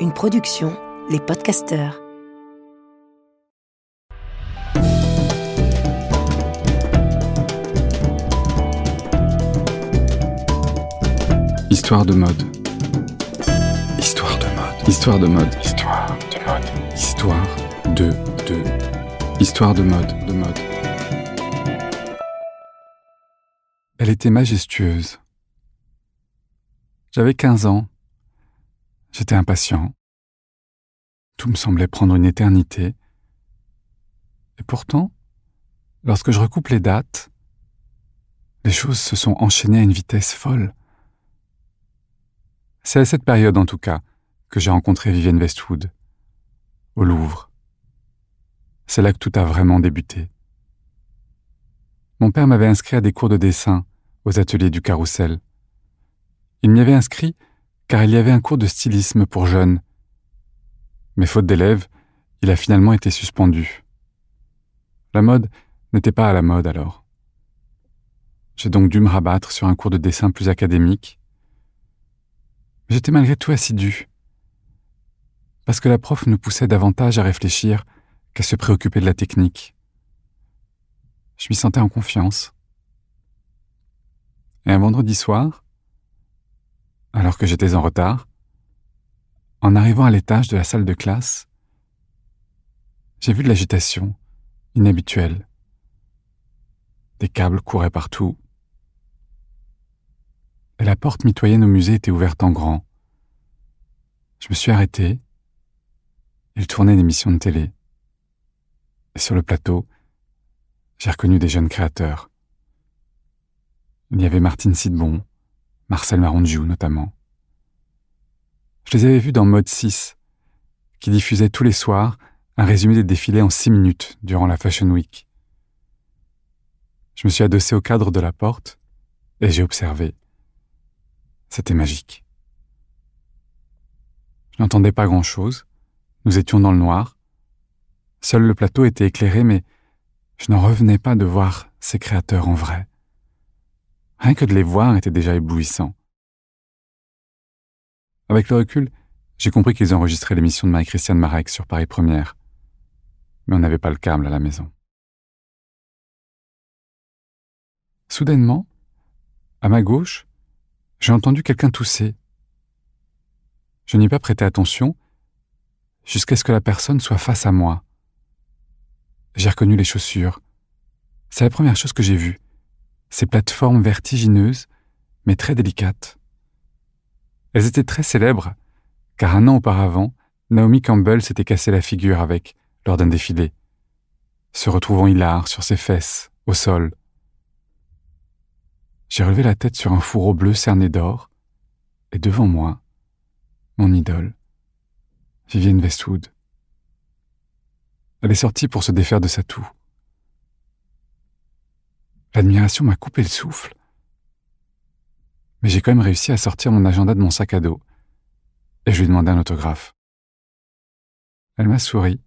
Une production, les podcasteurs. Histoire de mode. Histoire de mode. Histoire de mode. Histoire de mode. Histoire de de. Histoire de mode. De mode. Elle était majestueuse. J'avais 15 ans. J'étais impatient. Tout me semblait prendre une éternité. Et pourtant, lorsque je recoupe les dates, les choses se sont enchaînées à une vitesse folle. C'est à cette période, en tout cas, que j'ai rencontré Vivienne Westwood, au Louvre. C'est là que tout a vraiment débuté. Mon père m'avait inscrit à des cours de dessin aux ateliers du Carrousel. Il m'y avait inscrit car il y avait un cours de stylisme pour jeunes. Mais faute d'élèves, il a finalement été suspendu. La mode n'était pas à la mode alors. J'ai donc dû me rabattre sur un cours de dessin plus académique. J'étais malgré tout assidu, parce que la prof nous poussait davantage à réfléchir qu'à se préoccuper de la technique. Je m'y sentais en confiance. Et un vendredi soir, alors que j'étais en retard, en arrivant à l'étage de la salle de classe, j'ai vu de l'agitation inhabituelle. Des câbles couraient partout. La porte mitoyenne au musée était ouverte en grand. Je me suis arrêté. Il tournait une émission de télé. Et sur le plateau, j'ai reconnu des jeunes créateurs. Il y avait Martine Sidbon, Marcel Marondiou notamment. Je les avais vus dans Mode 6, qui diffusait tous les soirs un résumé des défilés en six minutes durant la Fashion Week. Je me suis adossé au cadre de la porte et j'ai observé. C'était magique. Je n'entendais pas grand-chose. Nous étions dans le noir. Seul le plateau était éclairé, mais je n'en revenais pas de voir ces créateurs en vrai. Rien que de les voir était déjà éblouissant. Avec le recul, j'ai compris qu'ils enregistraient l'émission de Marie-Christiane Marek sur Paris Première. Mais on n'avait pas le câble à la maison. Soudainement, à ma gauche, j'ai entendu quelqu'un tousser. Je n'y ai pas prêté attention jusqu'à ce que la personne soit face à moi. J'ai reconnu les chaussures. C'est la première chose que j'ai vue ces plateformes vertigineuses, mais très délicates. Elles étaient très célèbres, car un an auparavant, Naomi Campbell s'était cassé la figure avec lors d'un défilé, se retrouvant hilar sur ses fesses, au sol. J'ai relevé la tête sur un fourreau bleu cerné d'or, et devant moi, mon idole, Vivienne Westwood. Elle est sortie pour se défaire de sa toux. L'admiration m'a coupé le souffle. Mais j'ai quand même réussi à sortir mon agenda de mon sac à dos et je lui ai demandé un autographe. Elle m'a souri.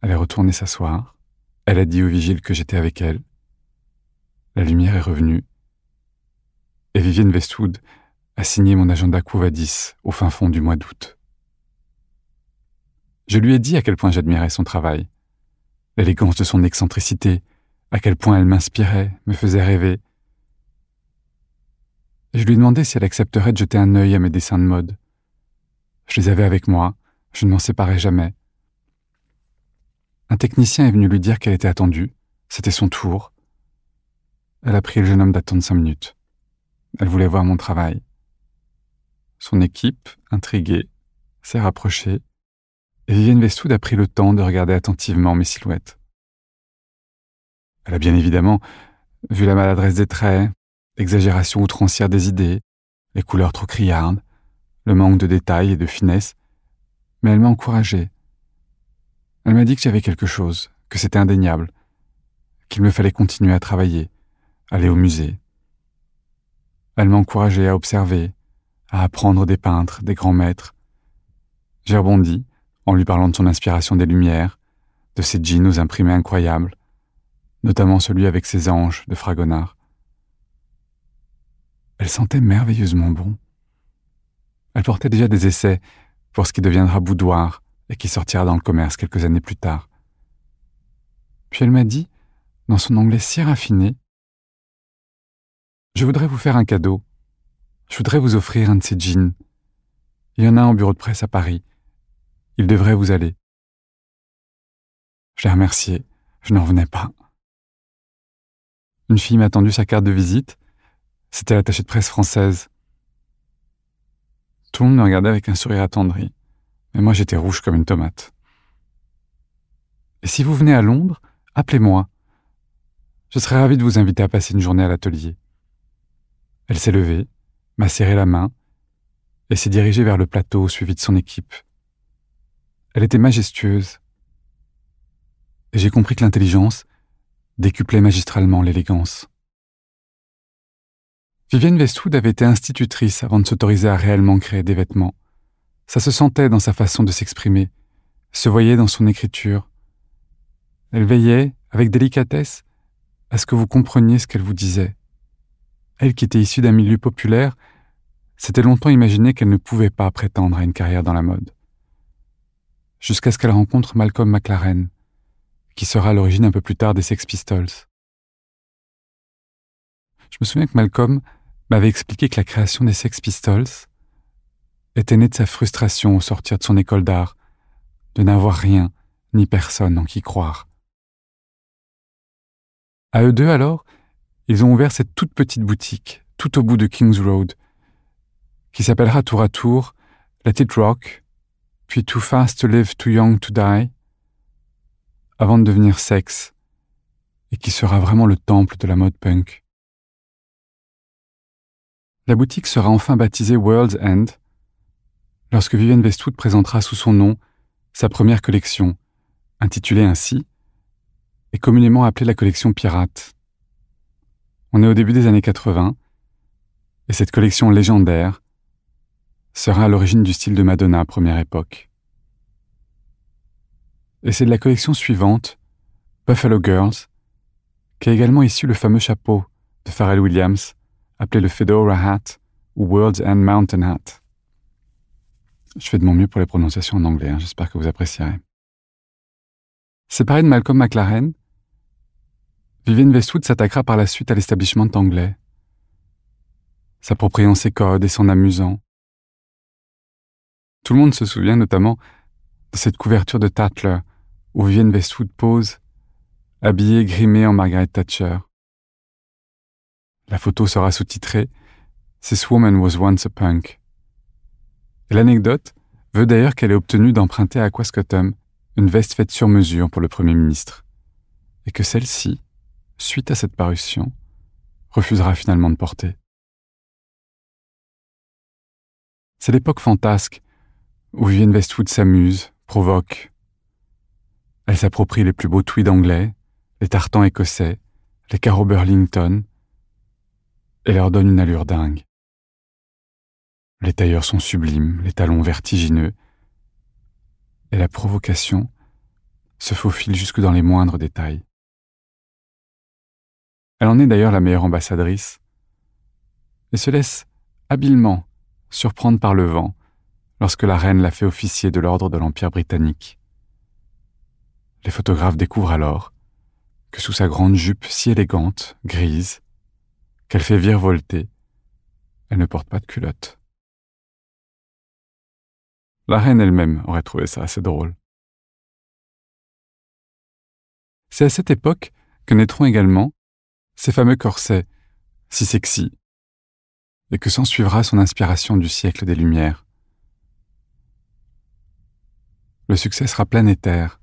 Elle est retournée s'asseoir. Elle a dit au vigile que j'étais avec elle. La lumière est revenue. Et Vivienne Westwood a signé mon agenda Couvadis au fin fond du mois d'août. Je lui ai dit à quel point j'admirais son travail, l'élégance de son excentricité, à quel point elle m'inspirait, me faisait rêver. je lui ai demandé si elle accepterait de jeter un œil à mes dessins de mode. Je les avais avec moi, je ne m'en séparais jamais. Un technicien est venu lui dire qu'elle était attendue, c'était son tour. Elle a pris le jeune homme d'attendre cinq minutes. Elle voulait voir mon travail. Son équipe, intriguée, s'est rapprochée, et Vivienne Westwood a pris le temps de regarder attentivement mes silhouettes. Elle a bien évidemment vu la maladresse des traits, l'exagération outrancière des idées, les couleurs trop criardes, le manque de détails et de finesse, mais elle m'a encouragé. Elle m'a dit que j'avais quelque chose, que c'était indéniable, qu'il me fallait continuer à travailler, aller au musée. Elle m'a encouragé à observer, à apprendre des peintres, des grands maîtres. J'ai rebondi en lui parlant de son inspiration des Lumières, de ses jeans aux imprimés incroyables, notamment celui avec ses anges de Fragonard. Elle sentait merveilleusement bon. Elle portait déjà des essais pour ce qui deviendra boudoir et qui sortira dans le commerce quelques années plus tard. Puis elle m'a dit, dans son anglais si raffiné, Je voudrais vous faire un cadeau. Je voudrais vous offrir un de ces jeans. Il y en a un bureau de presse à Paris. Il devrait vous aller. Je l'ai remercié. Je n'en revenais pas. Une fille m'a tendu sa carte de visite. C'était l'attachée de presse française. Tout le monde me regardait avec un sourire attendri, mais moi j'étais rouge comme une tomate. Et si vous venez à Londres, appelez-moi. Je serais ravi de vous inviter à passer une journée à l'atelier. Elle s'est levée, m'a serré la main et s'est dirigée vers le plateau suivi de son équipe. Elle était majestueuse. Et j'ai compris que l'intelligence décuplait magistralement l'élégance. Vivienne Westwood avait été institutrice avant de s'autoriser à réellement créer des vêtements. Ça se sentait dans sa façon de s'exprimer, se voyait dans son écriture. Elle veillait, avec délicatesse, à ce que vous compreniez ce qu'elle vous disait. Elle qui était issue d'un milieu populaire, s'était longtemps imaginé qu'elle ne pouvait pas prétendre à une carrière dans la mode. Jusqu'à ce qu'elle rencontre Malcolm McLaren, qui sera à l'origine un peu plus tard des Sex Pistols. Je me souviens que Malcolm m'avait expliqué que la création des Sex Pistols était née de sa frustration au sortir de son école d'art, de n'avoir rien ni personne en qui croire. À eux deux alors, ils ont ouvert cette toute petite boutique, tout au bout de Kings Road, qui s'appellera tour à tour Let It Rock, puis Too Fast to Live, Too Young to Die, avant de devenir Sex, et qui sera vraiment le temple de la mode punk. La boutique sera enfin baptisée World's End lorsque Vivienne Westwood présentera sous son nom sa première collection, intitulée ainsi, et communément appelée la collection Pirate. On est au début des années 80, et cette collection légendaire sera à l'origine du style de Madonna première époque. Et c'est de la collection suivante, Buffalo Girls, qu'est également issu le fameux chapeau de Pharrell Williams, appelé le Fedora Hat ou World's End Mountain Hat. Je fais de mon mieux pour les prononciations en anglais, hein, j'espère que vous apprécierez. Séparé de Malcolm McLaren, Vivienne Westwood s'attaquera par la suite à l'establishment anglais, s'appropriant ses codes et s'en amusant. Tout le monde se souvient notamment de cette couverture de Tatler où Vivienne Westwood pose, habillée grimée en Margaret Thatcher. La photo sera sous-titrée This woman was once a punk. L'anecdote veut d'ailleurs qu'elle ait obtenu d'emprunter à Aquascotum une veste faite sur mesure pour le Premier ministre, et que celle-ci, suite à cette parution, refusera finalement de porter. C'est l'époque fantasque où Vivienne Westwood s'amuse, provoque. Elle s'approprie les plus beaux tweeds anglais, les tartans écossais, les carreaux Burlington, et leur donne une allure dingue. Les tailleurs sont sublimes, les talons vertigineux, et la provocation se faufile jusque dans les moindres détails. Elle en est d'ailleurs la meilleure ambassadrice, et se laisse habilement surprendre par le vent lorsque la reine l'a fait officier de l'ordre de l'Empire britannique. Les photographes découvrent alors que sous sa grande jupe si élégante, grise, qu'elle fait virevolter, elle ne porte pas de culotte. La reine elle-même aurait trouvé ça assez drôle. C'est à cette époque que naîtront également ces fameux corsets, si sexy, et que s'ensuivra son inspiration du siècle des Lumières. Le succès sera planétaire.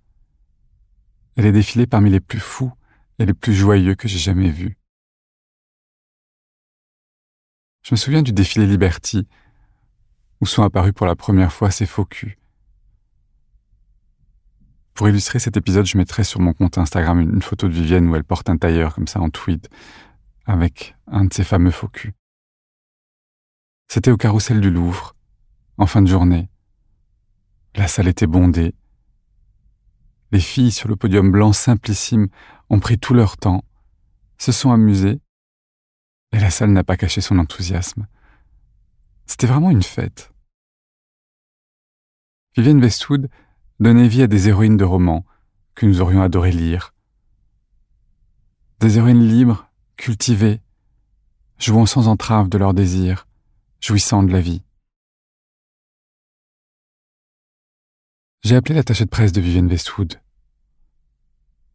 Elle est défilée parmi les plus fous et les plus joyeux que j'ai jamais vus. Je me souviens du défilé Liberty, où sont apparus pour la première fois ces faux culs. Pour illustrer cet épisode, je mettrai sur mon compte Instagram une photo de Vivienne où elle porte un tailleur comme ça en tweed, avec un de ces fameux faux culs. C'était au carrousel du Louvre, en fin de journée. La salle était bondée. Les filles sur le podium blanc simplissime ont pris tout leur temps, se sont amusées Et la salle n'a pas caché son enthousiasme. C'était vraiment une fête. Vivienne Westwood donnait vie à des héroïnes de romans que nous aurions adoré lire. Des héroïnes libres, cultivées, jouant sans entrave de leurs désirs, jouissant de la vie. J'ai appelé l'attaché de presse de Vivienne Westwood.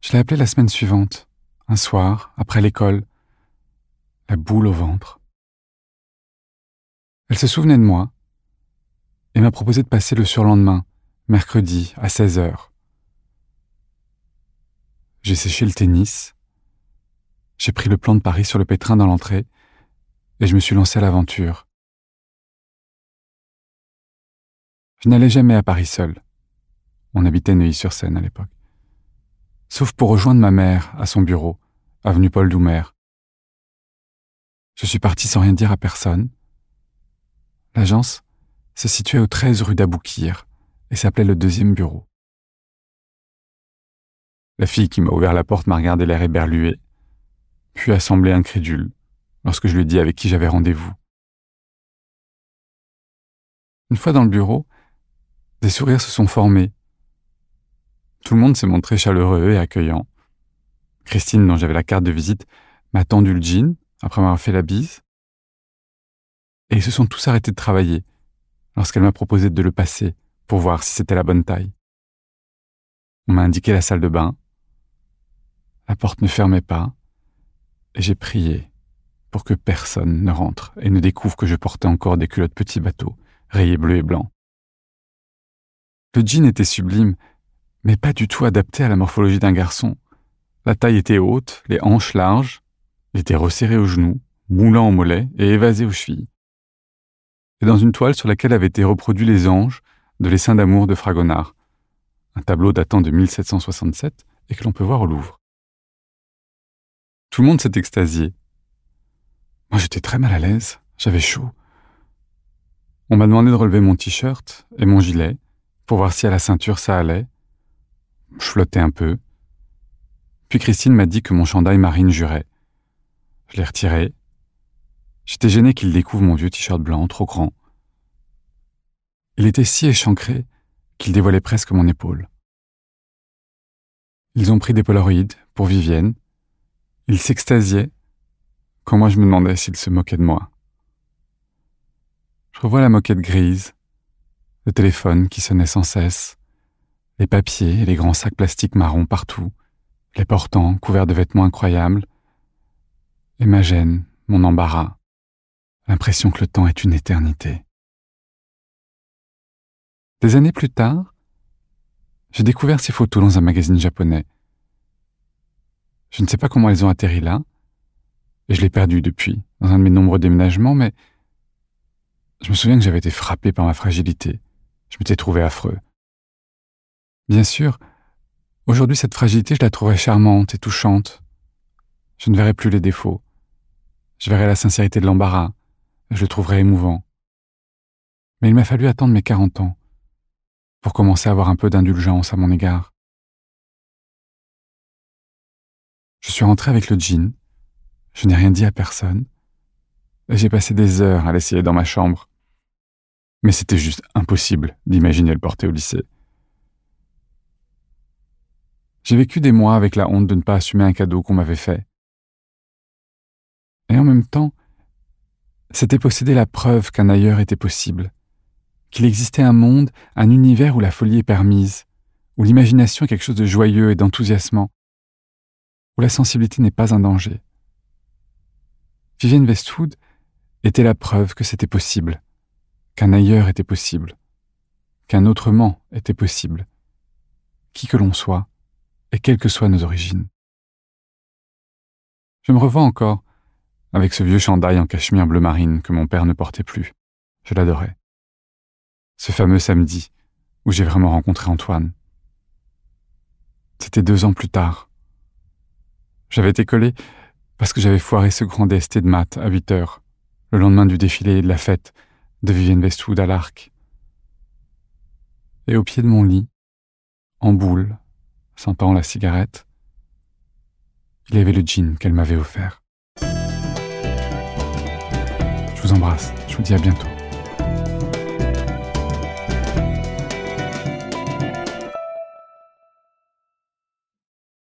Je l'ai appelée la semaine suivante, un soir, après l'école, la boule au ventre. Elle se souvenait de moi et m'a proposé de passer le surlendemain, mercredi, à 16 heures. J'ai séché le tennis, j'ai pris le plan de Paris sur le pétrin dans l'entrée et je me suis lancé à l'aventure. Je n'allais jamais à Paris seul. On habitait Neuilly-sur-Seine à l'époque. Sauf pour rejoindre ma mère à son bureau, avenue Paul Doumer. Je suis parti sans rien dire à personne. L'agence se situait au 13 rue d'Aboukir et s'appelait le deuxième bureau. La fille qui m'a ouvert la porte m'a regardé l'air éberlué, puis a semblé incrédule lorsque je lui ai dit avec qui j'avais rendez-vous. Une fois dans le bureau, des sourires se sont formés. Tout le monde s'est montré chaleureux et accueillant. Christine, dont j'avais la carte de visite, m'a tendu le jean après m'avoir fait la bise. Et ils se sont tous arrêtés de travailler lorsqu'elle m'a proposé de le passer pour voir si c'était la bonne taille. On m'a indiqué la salle de bain. La porte ne fermait pas et j'ai prié pour que personne ne rentre et ne découvre que je portais encore des culottes petits bateaux, rayés bleu et blanc. Le jean était sublime, mais pas du tout adapté à la morphologie d'un garçon. La taille était haute, les hanches larges, il était resserré aux genoux, moulant au mollet et évasé aux chevilles. Et dans une toile sur laquelle avaient été reproduits les anges de l'essaim d'amour de Fragonard, un tableau datant de 1767 et que l'on peut voir au Louvre. Tout le monde s'est extasié. Moi j'étais très mal à l'aise, j'avais chaud. On m'a demandé de relever mon t-shirt et mon gilet pour voir si à la ceinture ça allait. Je un peu. Puis Christine m'a dit que mon chandail marine jurait. Je l'ai retiré. J'étais gêné qu'il découvre mon vieux t-shirt blanc, trop grand. Il était si échancré qu'il dévoilait presque mon épaule. Ils ont pris des polaroïdes pour Vivienne. Ils s'extasiaient quand moi je me demandais s'ils se moquaient de moi. Je revois la moquette grise, le téléphone qui sonnait sans cesse, les papiers et les grands sacs plastiques marrons partout, les portants couverts de vêtements incroyables, et ma gêne, mon embarras, l'impression que le temps est une éternité. Des années plus tard, j'ai découvert ces photos dans un magazine japonais. Je ne sais pas comment elles ont atterri là, et je l'ai perdu depuis, dans un de mes nombreux déménagements, mais je me souviens que j'avais été frappé par ma fragilité. Je m'étais trouvé affreux. Bien sûr, aujourd'hui cette fragilité, je la trouverais charmante et touchante. Je ne verrais plus les défauts. Je verrais la sincérité de l'embarras. Je le trouverais émouvant. Mais il m'a fallu attendre mes quarante ans pour commencer à avoir un peu d'indulgence à mon égard. Je suis rentré avec le jean, je n'ai rien dit à personne, j'ai passé des heures à l'essayer dans ma chambre. Mais c'était juste impossible d'imaginer le porter au lycée. J'ai vécu des mois avec la honte de ne pas assumer un cadeau qu'on m'avait fait. Et en même temps, c'était posséder la preuve qu'un ailleurs était possible, qu'il existait un monde, un univers où la folie est permise, où l'imagination est quelque chose de joyeux et d'enthousiasmant, où la sensibilité n'est pas un danger. Vivienne Westwood était la preuve que c'était possible, qu'un ailleurs était possible, qu'un autrement était possible, qui que l'on soit, et quelles que soient nos origines. Je me revois encore avec ce vieux chandail en cachemire bleu marine que mon père ne portait plus. Je l'adorais. Ce fameux samedi où j'ai vraiment rencontré Antoine. C'était deux ans plus tard. J'avais été collé parce que j'avais foiré ce grand DST de maths à 8 heures, le lendemain du défilé et de la fête de Vivienne Westwood à l'Arc. Et au pied de mon lit, en boule, sentant la cigarette. Il y avait le jean qu'elle m'avait offert. Je vous embrasse, je vous dis à bientôt.